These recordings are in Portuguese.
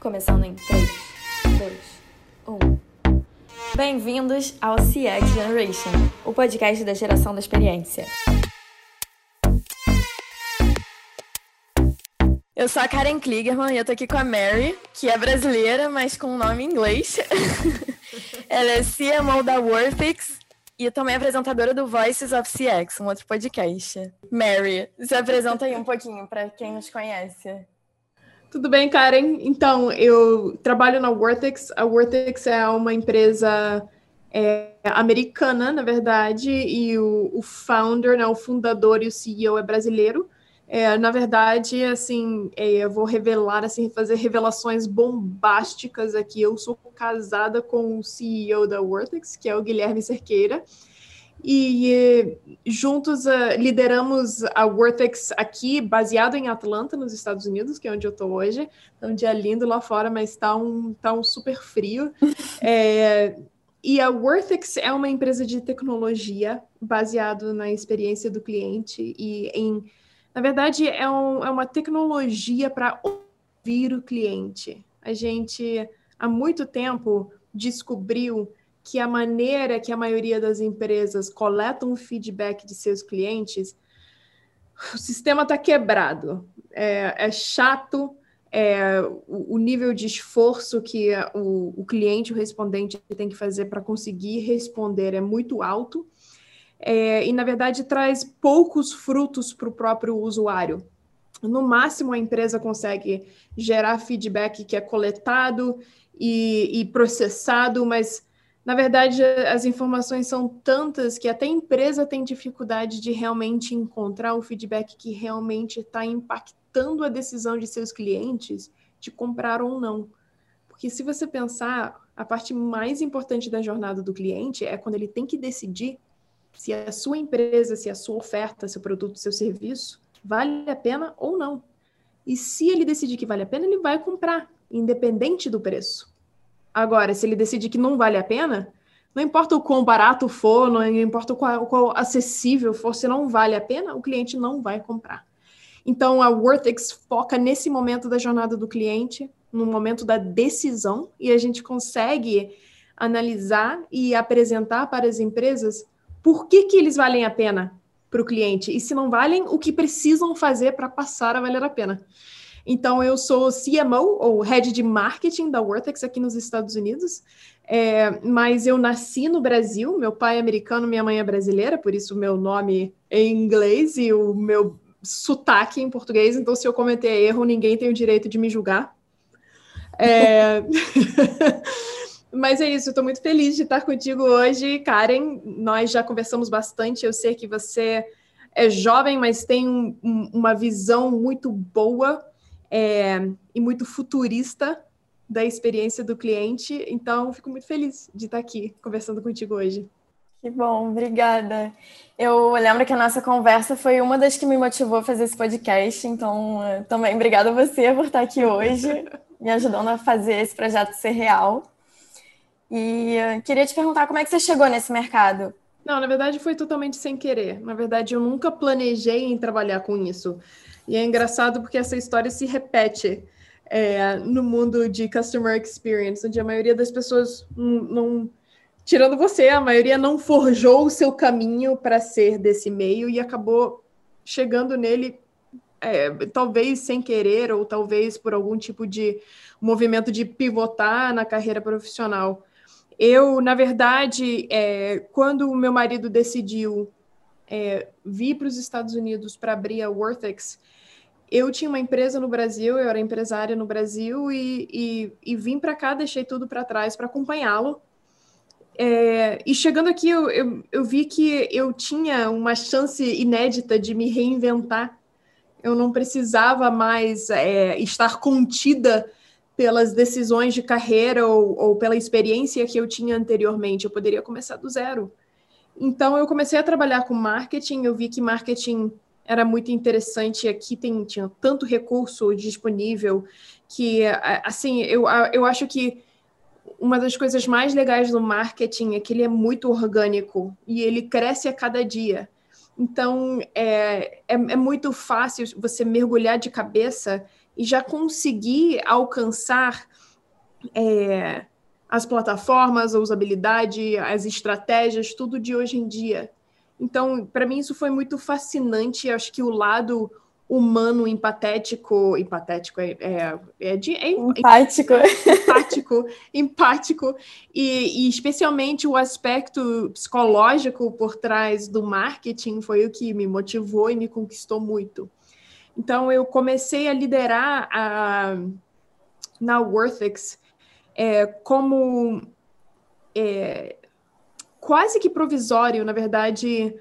Começando em 3, 2, 1. Bem-vindos ao CX Generation, o podcast da geração da experiência. Eu sou a Karen Kligerman e eu tô aqui com a Mary, que é brasileira, mas com um nome em inglês. Ela é CMO da Worthix e também apresentadora do Voices of CX, um outro podcast. Mary, se apresenta aí um pouquinho para quem nos conhece. Tudo bem, Karen? Então, eu trabalho na Worthix. A Worthix é uma empresa é, americana, na verdade, e o, o founder, né, o fundador e o CEO é brasileiro. É, na verdade, assim, é, eu vou revelar, assim, fazer revelações bombásticas aqui. Eu sou casada com o CEO da Vortex, que é o Guilherme Cerqueira, e juntos uh, lideramos a Vortex aqui, baseado em Atlanta, nos Estados Unidos, que é onde eu estou hoje. É um dia lindo lá fora, mas está um, tá um super frio. é, e a Worthix é uma empresa de tecnologia baseado na experiência do cliente e em na verdade, é, um, é uma tecnologia para ouvir o cliente. A gente, há muito tempo, descobriu que a maneira que a maioria das empresas coletam feedback de seus clientes, o sistema está quebrado. É, é chato, é, o, o, nível de esforço que o, o cliente, o respondente, tem que fazer para conseguir responder é muito alto é, e, na verdade, traz poucos frutos para o próprio usuário. No máximo, a empresa consegue gerar feedback que é coletado e, e processado, mas, na verdade, as informações são tantas que até a empresa tem dificuldade de realmente encontrar o feedback que realmente está impactando a decisão de seus clientes de comprar ou não. Porque se você pensar, a parte mais importante da jornada do cliente é quando ele tem que decidir se a sua empresa, se a sua oferta, seu produto, seu serviço vale a pena ou não. E se ele decidir que vale a pena, ele vai comprar, independente do preço. Agora, se ele decidir que não vale a pena, não importa o quão barato for, não importa o qual, qual acessível for, se não vale a pena, o cliente não vai comprar. Então, a Worthix foca nesse momento da jornada do cliente, no momento da decisão, e a gente consegue analisar e apresentar para as empresas por que, que eles valem a pena para o cliente e se não valem, o que precisam fazer para passar a valer a pena. Então, eu sou CMO, ou Head de Marketing da Wortex aqui nos Estados Unidos, é, mas eu nasci no Brasil, meu pai é americano, minha mãe é brasileira, por isso meu nome é em inglês e o meu sotaque em português, então se eu cometer erro, ninguém tem o direito de me julgar. É... Mas é isso, estou muito feliz de estar contigo hoje, Karen. Nós já conversamos bastante. Eu sei que você é jovem, mas tem um, uma visão muito boa é, e muito futurista da experiência do cliente. Então, fico muito feliz de estar aqui conversando contigo hoje. Que bom, obrigada. Eu lembro que a nossa conversa foi uma das que me motivou a fazer esse podcast, então também obrigada a você por estar aqui hoje, me ajudando a fazer esse projeto ser real. E uh, queria te perguntar como é que você chegou nesse mercado? Não, na verdade foi totalmente sem querer. Na verdade, eu nunca planejei em trabalhar com isso. E é engraçado porque essa história se repete é, no mundo de customer experience, onde a maioria das pessoas não, tirando você, a maioria não forjou o seu caminho para ser desse meio e acabou chegando nele, é, talvez sem querer ou talvez por algum tipo de movimento de pivotar na carreira profissional. Eu, na verdade, é, quando o meu marido decidiu é, vir para os Estados Unidos para abrir a Worthex, eu tinha uma empresa no Brasil, eu era empresária no Brasil e, e, e vim para cá, deixei tudo para trás para acompanhá-lo. É, e chegando aqui, eu, eu, eu, vi que eu tinha uma chance inédita de me reinventar. Eu não precisava mais é, estar contida pelas decisões de carreira ou, ou pela experiência que eu tinha anteriormente. Eu poderia começar do zero. Então, eu comecei a trabalhar com marketing. Eu vi que marketing era muito interessante. Aqui tem, tinha tanto recurso disponível que, assim, eu, eu acho que uma das coisas mais legais do marketing é que ele é muito orgânico e ele cresce a cada dia. Então, é, é, é muito fácil você mergulhar de cabeça e já consegui alcançar é, as plataformas, a usabilidade, as estratégias, tudo de hoje em dia. Então, para mim, isso foi muito fascinante. Acho que o lado humano, empatético, empatético é, é, é de é, empático, empático, empático e, e, especialmente o aspecto psicológico por trás do marketing foi o que me motivou e me conquistou muito. Então eu comecei a liderar a, na Worthix é, como é, quase que provisório, na verdade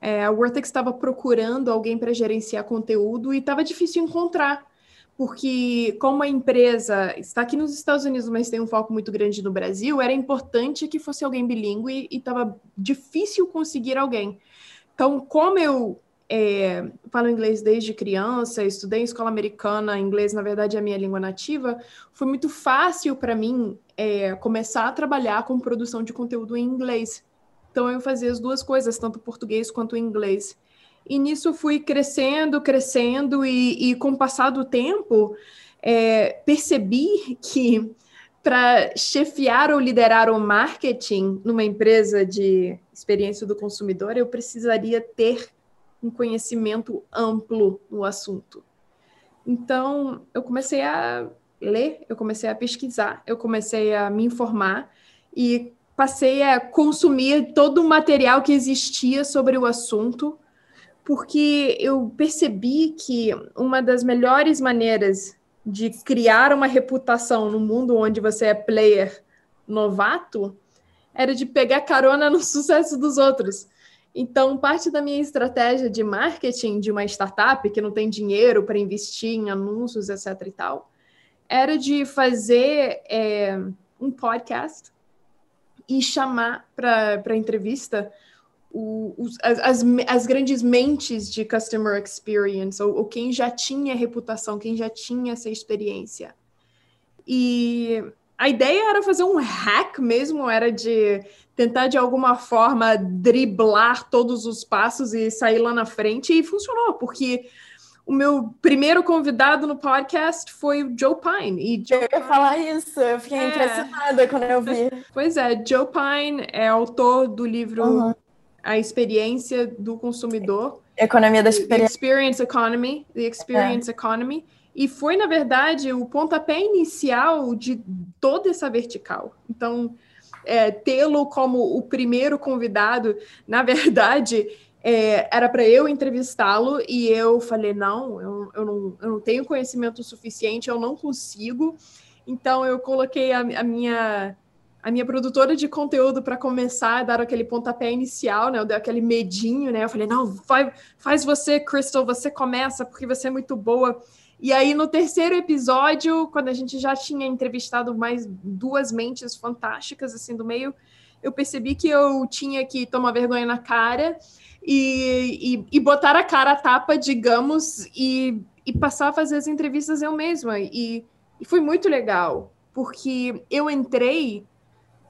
é, a Wortex estava procurando alguém para gerenciar conteúdo e estava difícil encontrar, porque como a empresa está aqui nos Estados Unidos, mas tem um foco muito grande no Brasil, era importante que fosse alguém bilíngue e estava difícil conseguir alguém. Então, como eu é, falo inglês desde criança, estudei em escola americana, inglês, na verdade, é a minha língua nativa, foi muito fácil para mim é, começar a trabalhar com produção de conteúdo em inglês. Então eu fazia as duas coisas, tanto português quanto inglês. E nisso fui crescendo, crescendo, e, e com o passar do tempo, é, percebi que para chefiar ou liderar o marketing numa empresa de experiência do consumidor, eu precisaria ter um conhecimento amplo no assunto. Então, eu comecei a ler, eu comecei a pesquisar, eu comecei a me informar e passei a consumir todo o material que existia sobre o assunto, porque eu percebi que uma das melhores maneiras de criar uma reputação no mundo onde você é player novato era de pegar carona no sucesso dos outros. Então, parte da minha estratégia de marketing de uma startup que não tem dinheiro para investir em anúncios, etc. e tal, era de fazer é, um podcast e chamar para entrevista o, os, as, as, grandes mentes de customer experience, ou, ou, quem já tinha reputação, quem já tinha essa experiência. E a ideia era fazer um hack mesmo, era de tentar de alguma forma driblar todos os passos e sair lá na frente, e funcionou, porque o meu primeiro convidado no podcast foi o Joe Pine. E Joe eu ia falar isso, eu fiquei é. impressionada quando eu vi. Pois é, Joe Pine é autor do livro uhum. A Experiência do Consumidor. Economia da Experiência. Experience Economy. The Experience é. Economy. E foi, na verdade, o pontapé inicial de toda essa vertical. Então, é, tê-lo como o primeiro convidado, na verdade, é, era para eu entrevistá-lo e eu falei: não eu, eu não, eu não tenho conhecimento suficiente, eu não consigo. Então eu coloquei a, a minha a minha produtora de conteúdo para começar a dar aquele pontapé inicial, né? Eu dei aquele medinho, né? Eu falei, não, vai, faz você, Crystal, você começa, porque você é muito boa. E aí, no terceiro episódio, quando a gente já tinha entrevistado mais duas mentes fantásticas, assim, do meio, eu percebi que eu tinha que tomar vergonha na cara e, e, e botar a cara a tapa, digamos, e, e passar a fazer as entrevistas eu mesma. E, e foi muito legal, porque eu entrei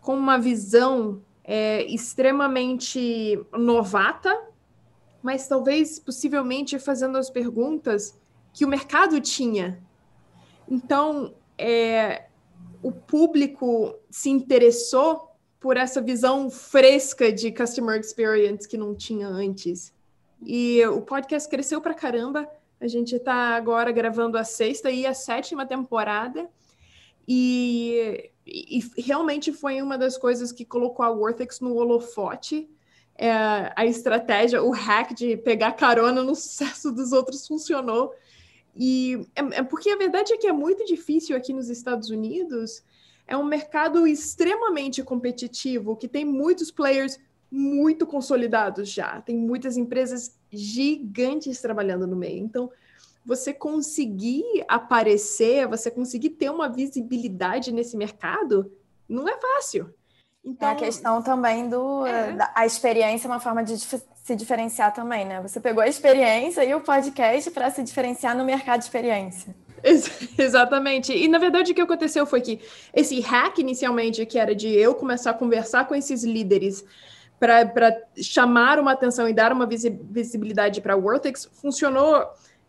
com uma visão é, extremamente novata, mas talvez possivelmente fazendo as perguntas que o mercado tinha. Então, é, o público se interessou por essa visão fresca de customer experience que não tinha antes. E o podcast cresceu pra caramba. A gente está agora gravando a sexta e a sétima temporada. E, e, realmente foi uma das coisas que colocou a Worthex no holofote. É, a estratégia, o hack de pegar carona no sucesso dos outros funcionou. E é, é porque a verdade é que é muito difícil aqui nos Estados Unidos é um mercado extremamente competitivo, que tem muitos players muito consolidados já, tem muitas empresas gigantes trabalhando no meio. Então, você conseguir aparecer, você conseguir ter uma visibilidade nesse mercado, não é fácil. Então, é a então, questão também do é. a experiência é uma forma de se diferenciar também, né? Você pegou a experiência e o podcast para se diferenciar no mercado de experiência. exatamente. E na verdade o que aconteceu foi que esse hack inicialmente, que era de eu começar a conversar com esses líderes para chamar uma atenção e dar uma visibilidade para a Wortex, funcionou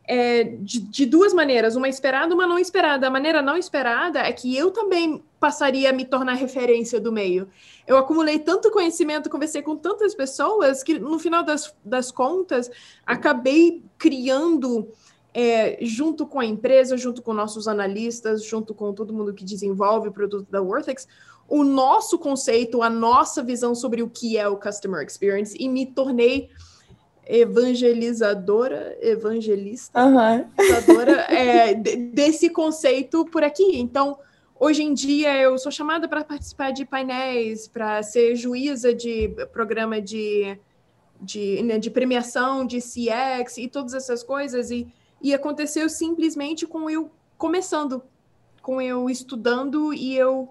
é, de, de, duas maneiras, uma esperada uma não esperada. A maneira não esperada é que eu também passaria a me tornar referência do meio. Eu acumulei tanto conhecimento, conversei com tantas pessoas, que no final das, das contas, acabei criando, é, junto com a empresa, junto com nossos analistas, junto com todo mundo que desenvolve o produto da Worthex, o nosso conceito, a nossa visão sobre o que é o Customer Experience, e me tornei evangelizadora, evangelista, uhum. é, desse conceito por aqui. Então, hoje em dia, eu sou chamada para participar de painéis, para ser juíza de programa de, de, né, de premiação, de CX e todas essas coisas. E, e aconteceu simplesmente com eu começando, com eu estudando e eu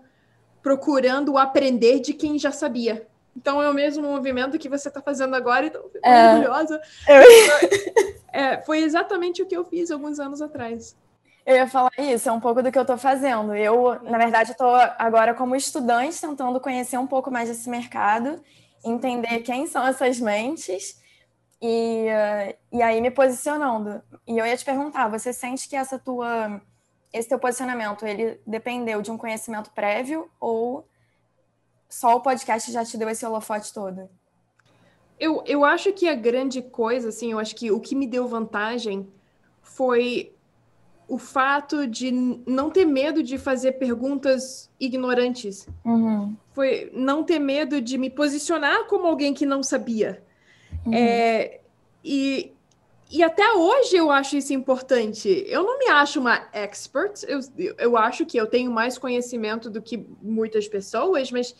procurando aprender de quem já sabia. Então é o mesmo movimento que você está fazendo agora, então fico é. orgulhosa. Eu... É, foi exatamente o que eu fiz alguns anos atrás. Eu ia falar isso, é um pouco do que eu estou fazendo. Eu, na verdade, estou agora como estudante tentando conhecer um pouco mais desse mercado, entender quem são essas mentes e, e aí me posicionando. E eu ia te perguntar, você sente que essa tua, esse teu posicionamento, ele dependeu de um conhecimento prévio ou só o podcast já te deu esse holofote todo? Eu, eu acho que a grande coisa, assim, eu acho que o que me deu vantagem foi o fato de não ter medo de fazer perguntas ignorantes. Uhum. Foi não ter medo de me posicionar como alguém que não sabia. Uhum. É, e, e até hoje eu acho isso importante. Eu não me acho uma expert, eu, eu acho que eu tenho mais conhecimento do que muitas pessoas, mas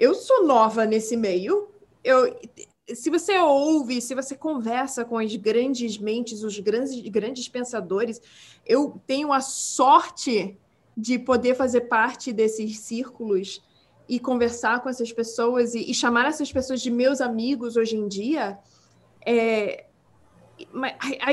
eu sou nova nesse meio. Eu, se você ouve, se você conversa com as grandes mentes, os grandes, grandes pensadores, eu tenho a sorte de poder fazer parte desses círculos e conversar com essas pessoas e, e chamar essas pessoas de meus amigos hoje em dia. É,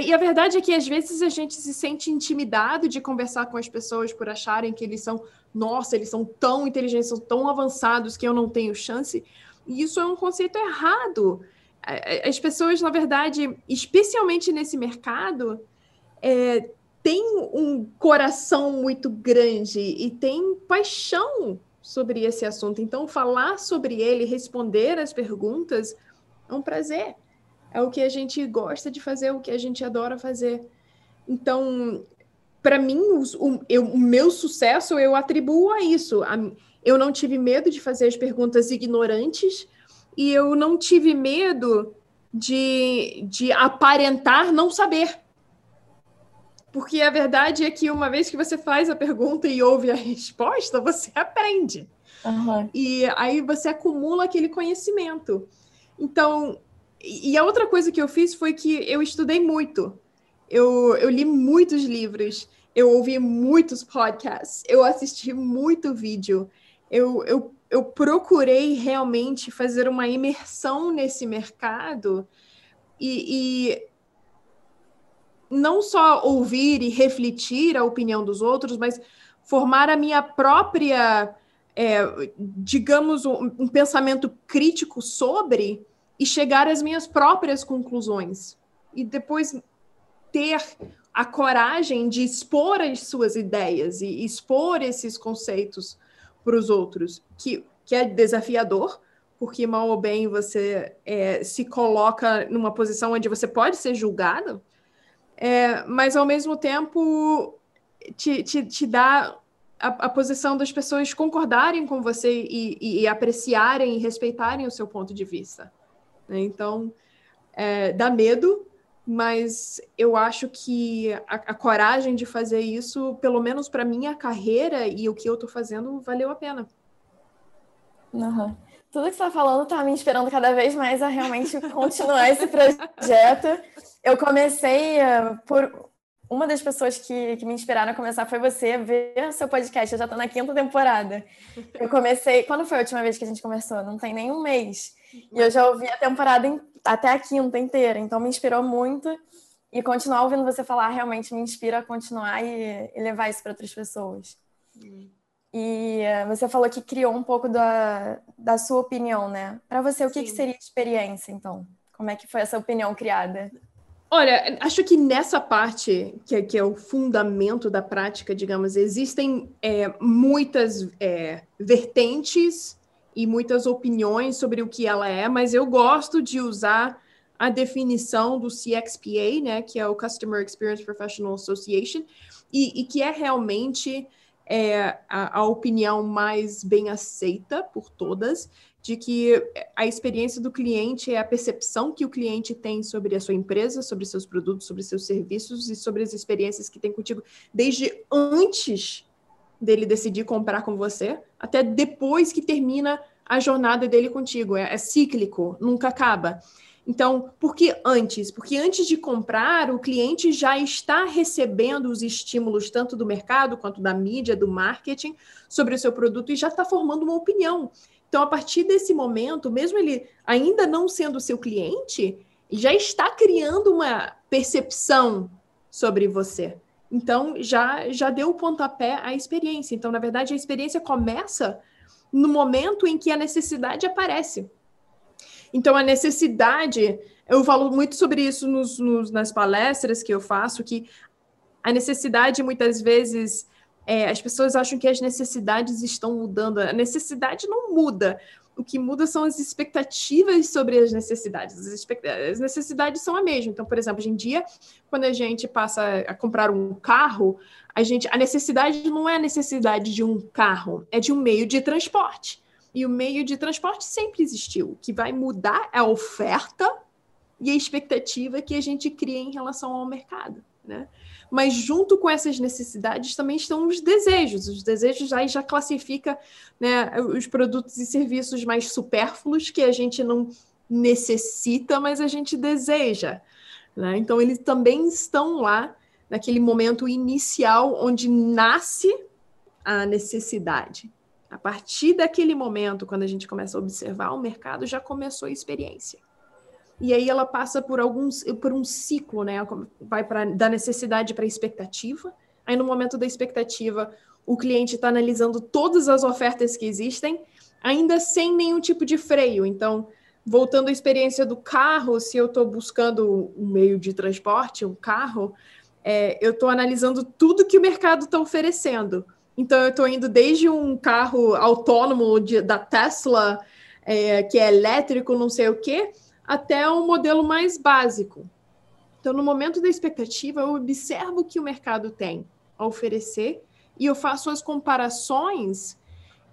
e a verdade é que às vezes a gente se sente intimidado de conversar com as pessoas por acharem que eles são nossa, eles são tão inteligentes, são tão avançados que eu não tenho chance. E isso é um conceito errado. As pessoas, na verdade, especialmente nesse mercado, é, têm um coração muito grande e têm paixão sobre esse assunto. Então, falar sobre ele, responder as perguntas, é um prazer. É o que a gente gosta de fazer, o que a gente adora fazer. Então, para mim, o, eu, o, meu sucesso eu atribuo a isso. A, eu não tive medo de fazer as perguntas ignorantes e eu não tive medo de, de aparentar não saber. Porque a verdade é que uma vez que você faz a pergunta e ouve a resposta, você aprende. Uhum. E aí você acumula aquele conhecimento. Então, e a outra coisa que eu fiz foi que eu estudei muito. Eu, eu li muitos livros, eu ouvi muitos podcasts, eu assisti muito vídeo, eu, eu, eu procurei realmente fazer uma imersão nesse mercado e, e não só ouvir e refletir a opinião dos outros, mas formar a minha própria, é, digamos, um, um pensamento crítico sobre e chegar às minhas próprias conclusões. E depois ter a coragem de expor as suas ideias e expor esses conceitos para os outros, que, que é desafiador, porque mal ou bem você é, se coloca numa posição onde você pode ser julgado, é, mas ao mesmo tempo te, te, te dá a, a, posição das pessoas concordarem com você e, e, e, apreciarem e respeitarem o seu ponto de vista. Né? Então, é, dá medo, mas eu acho que a, a coragem de fazer isso, pelo menos para minha carreira e o que eu estou fazendo, valeu a pena. Uhum. Tudo que você está falando está me inspirando cada vez mais a realmente continuar esse projeto. Eu comecei uh, por uma das pessoas que, que me inspiraram a começar foi você ver seu podcast. Eu já estou na quinta temporada. Eu comecei. Quando foi a última vez que a gente conversou? Não tem nem um mês. E eu já ouvi a temporada até a quinta inteira, então me inspirou muito. E continuar ouvindo você falar realmente me inspira a continuar e, e levar isso para outras pessoas. E uh, você falou que criou um pouco da, da sua opinião, né? Para você, o que, que, seria experiência, então? Como é que foi essa opinião criada? Olha, acho que nessa parte, que é, que é o fundamento da prática, digamos, existem é, muitas é, vertentes e muitas opiniões sobre o que ela é, mas eu gosto de usar a definição do CXPA, né, que é o Customer Experience Professional Association, e, e que é realmente é, a, a opinião mais bem aceita por todas, de que a experiência do cliente é a percepção que o cliente tem sobre a sua empresa, sobre seus produtos, sobre seus serviços e sobre as experiências que tem contigo, desde antes dele decidir comprar com você, até depois que termina a jornada dele contigo. É, é cíclico, nunca acaba. Então, por que antes? Porque antes de comprar, o cliente já está recebendo os estímulos tanto do mercado quanto da mídia, do marketing sobre o seu produto e já está formando uma opinião. Então, a partir desse momento, mesmo ele ainda não sendo seu cliente, já está criando uma percepção sobre você. Então, já, já deu o pontapé à experiência. Então, na verdade, a experiência começa no momento em que a necessidade aparece. Então, a necessidade, eu falo muito sobre isso nos, nos, nas palestras que eu faço, que a necessidade muitas vezes é, as pessoas acham que as necessidades estão mudando. A necessidade não muda. O que muda são as expectativas sobre as necessidades. As, as necessidades são a mesma. Então, por exemplo, hoje em dia, quando a gente passa a comprar um carro, a gente a necessidade não é a necessidade de um carro, é de um meio de transporte. E o meio de transporte sempre existiu. O que vai mudar é a oferta e a expectativa que a gente cria em relação ao mercado, né? mas junto com essas necessidades também estão os desejos. Os desejos aí já classifica né, os produtos e serviços mais supérfluos que a gente não necessita, mas a gente deseja. Né? Então, eles também estão lá naquele momento inicial onde nasce a necessidade. A partir daquele momento, quando a gente começa a observar o mercado, já começou a experiência e aí ela passa por alguns por um ciclo, né? Vai para da necessidade para a expectativa. Aí no momento da expectativa, o cliente está analisando todas as ofertas que existem, ainda sem nenhum tipo de freio. Então, voltando à experiência do carro, se eu estou buscando um meio de transporte, um carro, é, eu estou analisando tudo que o mercado está oferecendo. Então, eu estou indo desde um carro autônomo de, da Tesla, é, que é elétrico, não sei o quê, até um modelo mais básico. Então, no momento da expectativa, eu observo o que o mercado tem a oferecer e eu faço as comparações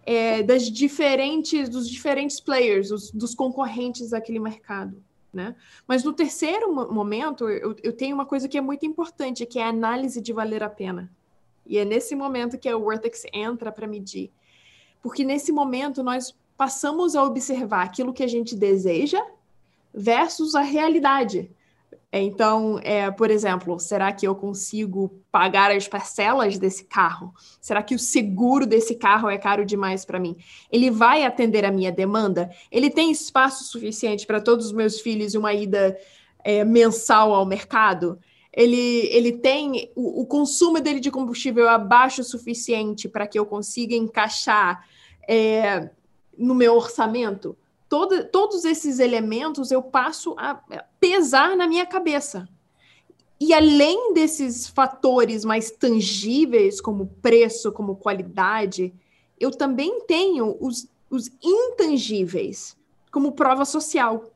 é, das diferentes, dos diferentes players, os, dos concorrentes daquele mercado. Né? Mas no terceiro momento, eu, eu tenho uma coisa que é muito importante, que é a análise de valer a pena. E é nesse momento que a Wortex entra para medir. Porque nesse momento nós passamos a observar aquilo que a gente deseja versus a realidade. Então, é, por exemplo, será que eu consigo pagar as parcelas desse carro? Será que o seguro desse carro é caro demais para mim? Ele vai atender a minha demanda? Ele tem espaço suficiente para todos os meus filhos e uma ida é, mensal ao mercado? Ele, ele tem o, o, consumo dele de combustível abaixo o suficiente para que eu consiga encaixar é, no meu orçamento? todo, todos esses elementos eu passo a pesar na minha cabeça. E além desses fatores mais tangíveis, como preço, como qualidade, eu também tenho os, os intangíveis, como prova social.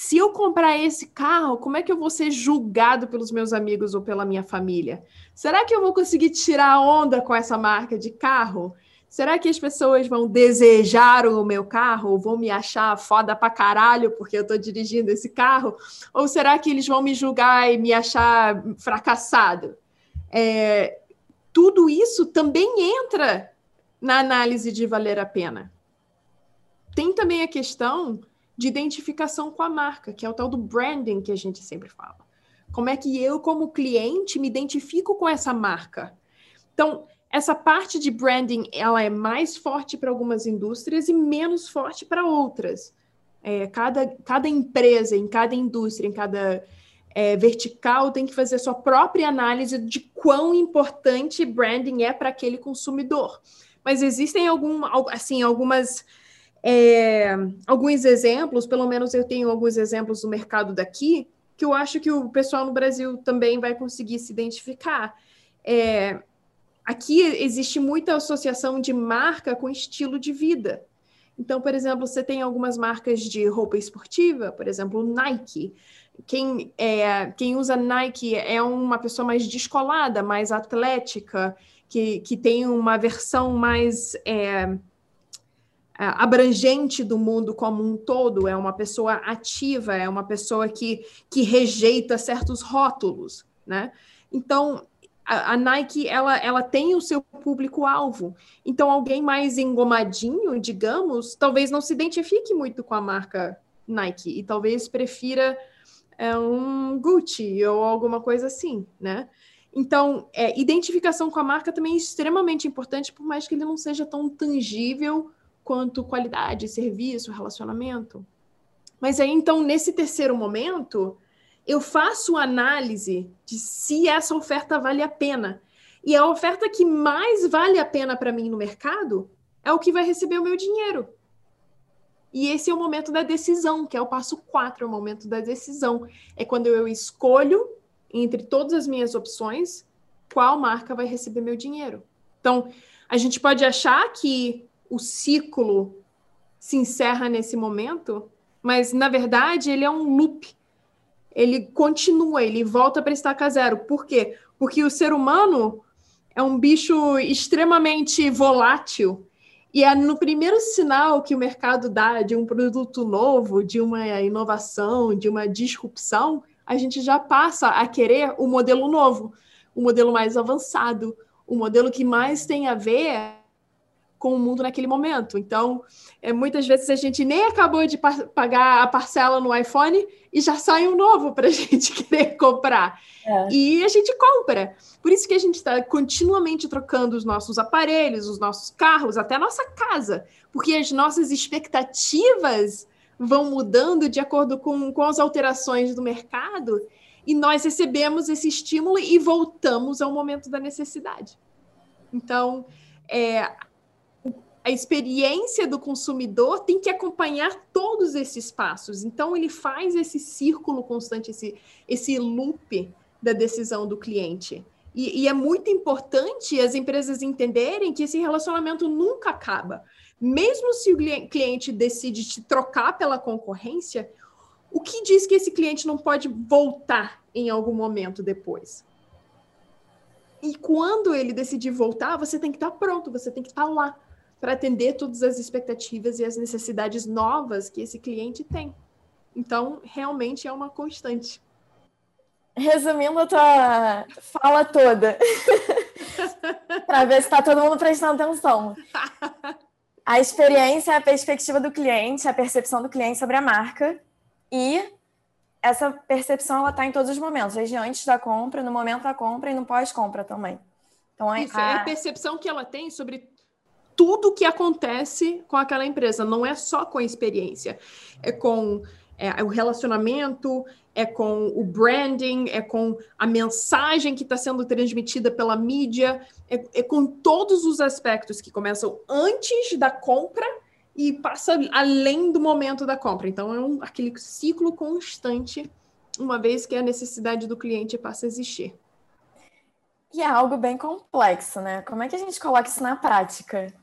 Se eu comprar esse carro, como é que eu vou ser julgado pelos meus amigos ou pela minha família? Será que eu vou conseguir tirar onda com essa marca de carro? Será que as pessoas vão desejar o meu carro ou vão me achar foda pra caralho porque eu tô dirigindo esse carro? Ou será que eles vão me julgar e me achar fracassado? É, tudo isso também entra na análise de valer a pena. Tem também a questão de identificação com a marca, que é o tal do branding que a gente sempre fala. Como é que eu, como cliente, me identifico com essa marca? Então, essa parte de branding ela é mais forte para algumas indústrias e menos forte para outras. É, cada, cada empresa, em cada indústria, em cada é, vertical, tem que fazer sua própria análise de quão importante branding é para aquele consumidor. Mas existem algum, assim, algumas, é, alguns exemplos, pelo menos eu tenho alguns exemplos do mercado daqui, que eu acho que o pessoal no Brasil também vai conseguir se identificar. É, aqui existe muita associação de marca com estilo de vida. Então, por exemplo, você tem algumas marcas de roupa esportiva, por exemplo, Nike. Quem, é, quem usa Nike é uma pessoa mais descolada, mais atlética, que, que tem uma versão mais é, abrangente do mundo como um todo, é uma pessoa ativa, é uma pessoa que, que rejeita certos rótulos, né? Então, a, Nike ela, ela tem o seu público-alvo. Então, alguém mais engomadinho, digamos, talvez não se identifique muito com a marca Nike e talvez prefira é, um Gucci ou alguma coisa assim, né? Então, é, identificação com a marca também é extremamente importante, por mais que ele não seja tão tangível quanto qualidade, serviço, relacionamento. Mas aí, então, nesse terceiro momento, eu faço análise de se essa oferta vale a pena. E a oferta que mais vale a pena para mim no mercado é o que vai receber o meu dinheiro. E esse é o momento da decisão, que é o passo 4, é o momento da decisão. É quando eu escolho entre todas as minhas opções qual marca vai receber meu dinheiro. Então, a gente pode achar que o ciclo se encerra nesse momento, mas na verdade ele é um loop ele continua, ele volta para estaca zero. Por quê? Porque o ser humano é um bicho extremamente volátil. E é no primeiro sinal que o mercado dá de um produto novo, de uma inovação, de uma disrupção, a gente já passa a querer o modelo novo, o modelo mais avançado, o modelo que mais tem a ver com o mundo naquele momento. Então, é, muitas vezes a gente nem acabou de pagar a parcela no iPhone e já sai um novo para a gente querer comprar. É. E a gente compra. Por isso que a gente está continuamente trocando os nossos aparelhos, os nossos carros, até a nossa casa, porque as nossas expectativas vão mudando de acordo com, com as alterações do mercado e nós recebemos esse estímulo e voltamos ao momento da necessidade. Então, é, a experiência do consumidor tem que acompanhar todos esses passos. Então, ele faz esse círculo constante, esse, esse loop da decisão do cliente. E, e, é muito importante as empresas entenderem que esse relacionamento nunca acaba. Mesmo se o cliente decide te trocar pela concorrência, o que diz que esse cliente não pode voltar em algum momento depois? E quando ele decidir voltar, você tem que estar pronto, você tem que estar lá para atender todas as expectativas e as necessidades novas que esse cliente tem. Então, realmente é uma constante. Resumindo a tua fala toda, para ver se está todo mundo prestando atenção. A experiência é a perspectiva do cliente, a percepção do cliente sobre a marca e essa percepção ela está em todos os momentos, desde antes da compra, no momento da compra e no pós-compra também. Então, Isso, a... é a percepção que ela tem sobre tudo que acontece com aquela empresa, não é só com a experiência, é com é, o relacionamento, é com o branding, é com a mensagem que está sendo transmitida pela mídia, é, é, com todos os aspectos que começam antes da compra e passa além do momento da compra. Então é um, aquele ciclo constante, uma vez que a necessidade do cliente passa a existir. E é algo bem complexo, né? Como é que a gente coloca isso na prática?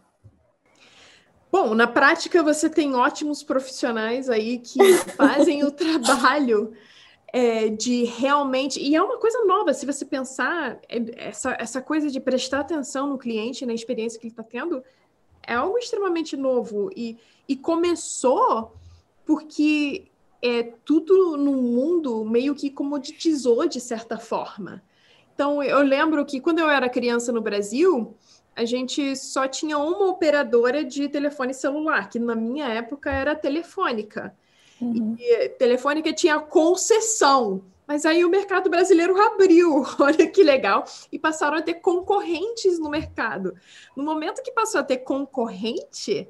Bom, na prática você tem ótimos profissionais aí que fazem o trabalho é, de realmente. E é uma coisa nova, se você pensar, é, essa, essa coisa de prestar atenção no cliente, na experiência que ele está tendo, é algo extremamente novo. E, e começou porque é, tudo no mundo meio que comoditizou de certa forma. Então, eu lembro que quando eu era criança no Brasil, a gente só tinha uma operadora de telefone celular, que na minha época era telefônica. Uhum. E telefônica tinha concessão. Mas aí o mercado brasileiro abriu, olha que legal, e passaram a ter concorrentes no mercado. No momento que passou a ter concorrente,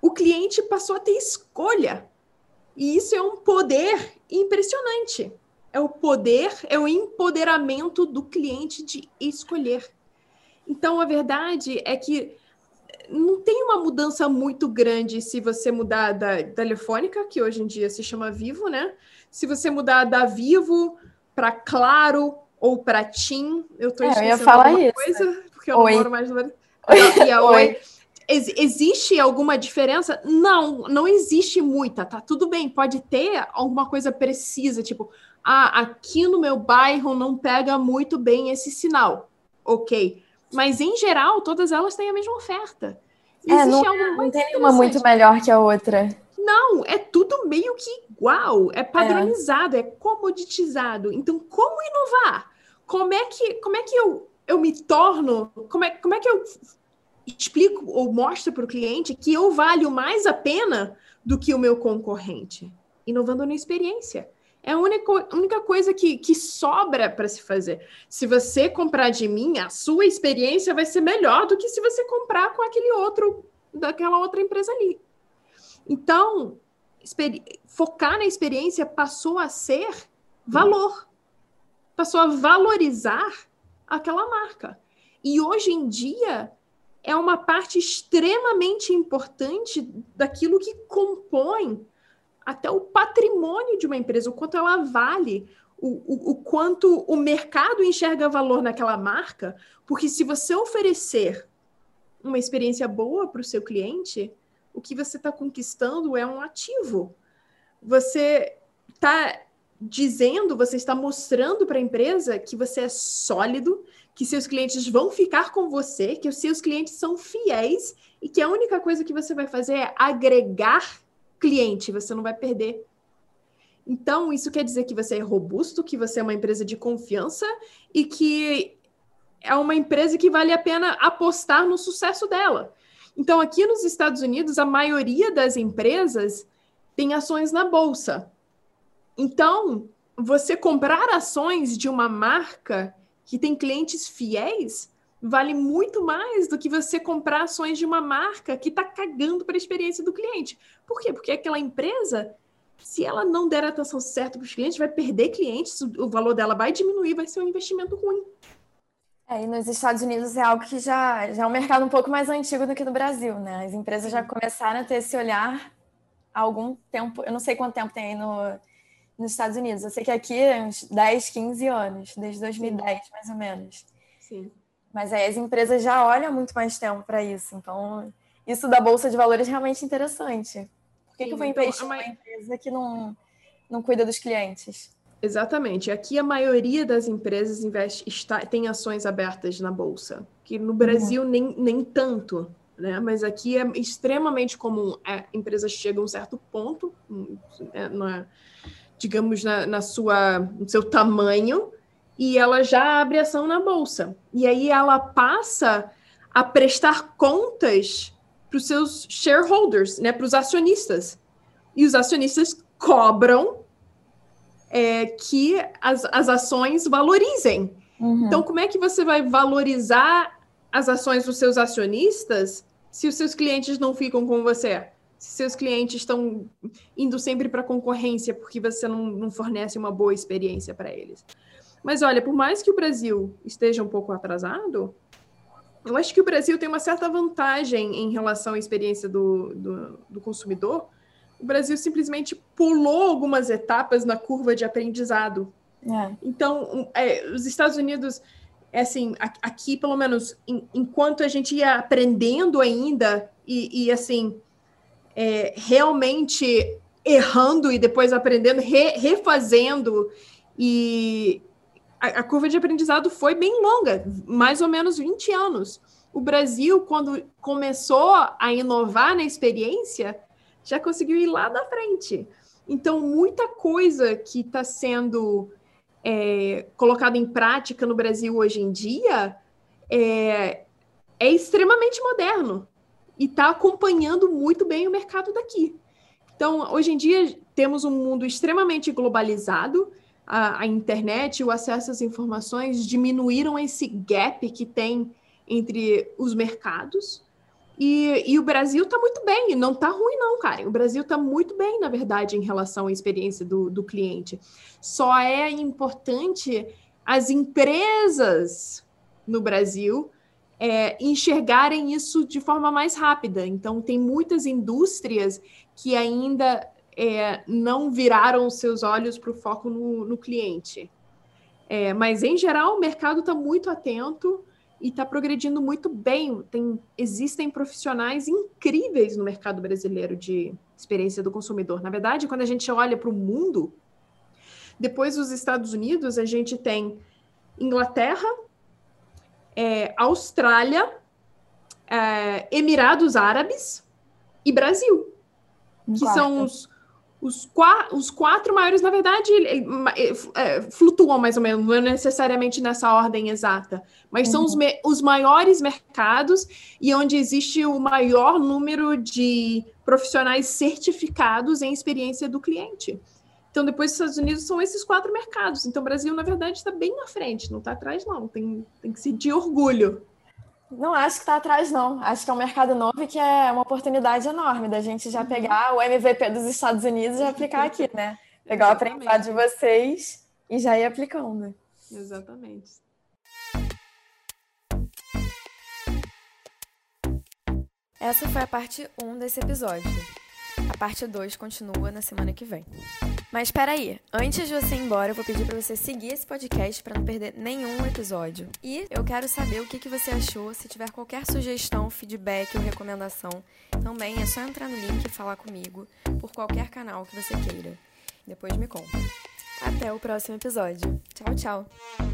o cliente passou a ter escolha. E isso é um poder impressionante. É o poder, é o empoderamento do cliente de escolher. Então, a verdade é que não tem uma mudança muito grande se você mudar da Telefônica, que hoje em dia se chama Vivo, né? Se você mudar da Vivo para Claro ou para TIM, eu estou É, esquecendo alguma isso. coisa, porque eu Oi. não moro mais no. E a Oi. Oi. Ex- existe alguma diferença? Não, não existe muita, tá? Tudo bem, pode ter alguma coisa precisa, tipo, ah, aqui no meu bairro não pega muito bem esse sinal. Ok. Mas em geral, todas elas têm a mesma oferta. É, Existe não, não tem nenhuma muito melhor que a outra. Não, é tudo meio que igual, é padronizado, é, comoditizado. Então, como inovar? Como é que, como é que eu, eu me torno? Como é, como é que eu explico ou mostro para o cliente que eu valho mais a pena do que o meu concorrente? Inovando na experiência. É a única, única coisa que, que sobra para se fazer. Se você comprar de mim, a sua experiência vai ser melhor do que se você comprar com aquele outro, daquela outra empresa ali. Então, focar na experiência passou a ser valor, passou a valorizar aquela marca. E hoje em dia é uma parte extremamente importante daquilo que compõe até o patrimônio de uma empresa, o quanto ela vale, o, o, o quanto o mercado enxerga valor naquela marca, porque se você oferecer uma experiência boa para o seu cliente, o que você está conquistando é um ativo. Você está dizendo, você está mostrando para a empresa que você é sólido, que seus clientes vão ficar com você, que os seus clientes são fiéis e que a única coisa que você vai fazer é agregar cliente, você não vai perder. Então, isso quer dizer que você é robusto, que você é uma empresa de confiança e que é uma empresa que vale a pena apostar no sucesso dela. Então, aqui nos Estados Unidos, a maioria das empresas tem ações na bolsa. Então, você comprar ações de uma marca que tem clientes fiéis vale muito mais do que você comprar ações de uma marca que está cagando para a experiência do cliente. Por quê? Porque aquela empresa, se ela não der a atenção certa para os clientes, vai perder clientes, o valor dela vai diminuir, vai ser um investimento ruim. É, e nos Estados Unidos é algo que já, já é um mercado um pouco mais antigo do que no Brasil, né? As empresas já começaram a ter esse olhar há algum tempo, eu não sei quanto tempo tem aí no, nos Estados Unidos. Eu sei que aqui é uns 10, 15 anos, desde 2010, mais ou menos. Sim. Mas aí as empresas já olham muito mais tempo para isso. Então, isso da Bolsa de Valores é realmente interessante. Por que, Sim, que eu vou então, investir numa empresa que não, não cuida dos clientes? Exatamente. Aqui a maioria das empresas investe, está, tem ações abertas na bolsa, que no Brasil nem, nem tanto, né? Mas aqui é extremamente comum. A empresa chega a um certo ponto, hum, é, na- digamos, na, na sua, no seu tamanho, e ela já abre ação na bolsa. E aí ela passa a prestar contas para os seus shareholders, né? Para os acionistas. E os acionistas cobram é, que as, as ações valorizem. Uhum. Então, como é que você vai valorizar as ações dos seus acionistas se os seus clientes não ficam com você? Se seus clientes estão indo sempre para concorrência porque você não, não fornece uma boa experiência para eles. Mas olha, por mais que o Brasil esteja um pouco atrasado, eu acho que o Brasil tem uma certa vantagem em relação à experiência do, do, do consumidor. O Brasil simplesmente pulou algumas etapas na curva de aprendizado. É. Então, é, os Estados Unidos, é assim, aqui, pelo menos, em- enquanto a gente ia aprendendo ainda e, e, assim, é, realmente errando e depois aprendendo, re- refazendo, e a, curva de aprendizado foi bem longa, mais ou menos 20 anos. O Brasil, quando começou a inovar na experiência, já conseguiu ir lá na frente. Então, muita coisa que está sendo é, colocado em prática no Brasil hoje em dia é, é extremamente moderno e está acompanhando muito bem o mercado daqui. Então, hoje em dia, temos um mundo extremamente globalizado, a, a internet, o acesso às informações diminuíram esse gap que tem entre os mercados. E, e o Brasil está muito bem, não está ruim, não, cara. O Brasil está muito bem, na verdade, em relação à experiência do, do cliente. Só é importante as empresas no Brasil é, enxergarem isso de forma mais rápida. Então, tem muitas indústrias que ainda é, não viraram seus olhos para o foco no, no cliente. É, mas, em geral, o mercado está muito atento e está progredindo muito bem. Tem, existem profissionais incríveis no mercado brasileiro de experiência do consumidor. Na verdade, quando a gente olha para o mundo, depois dos Estados Unidos, a gente tem Inglaterra, é, Austrália, é, Emirados Árabes e Brasil, que Quarta. são os, os, os, quatro maiores, na verdade, é, flutuam mais ou menos, não é necessariamente nessa ordem exata, mas uhum. são os, uhum. os maiores mercados e onde existe o maior número de profissionais certificados em experiência do cliente. Então, depois dos Estados Unidos, são esses quatro mercados. Então, o Brasil, na verdade, está bem na frente, não está atrás, não. Tem, tem que sentir orgulho. Não acho que está atrás, não. Acho que é um mercado novo e que é uma oportunidade enorme da gente já uhum. pegar o MVP dos Estados Unidos e aplicar aqui, né? Pegar o aprendizado de vocês e já ir aplicando. Exatamente. Essa foi a parte 1 desse episódio. A parte 2 continua na semana que vem. Mas espera aí, antes de você ir embora, eu vou pedir para você seguir esse podcast para não perder nenhum episódio. E eu quero saber o que, que você achou. Se tiver qualquer sugestão, feedback ou recomendação, também é só entrar no link e falar comigo por qualquer canal que você queira. Depois me conta. Até o próximo episódio. Tchau, tchau.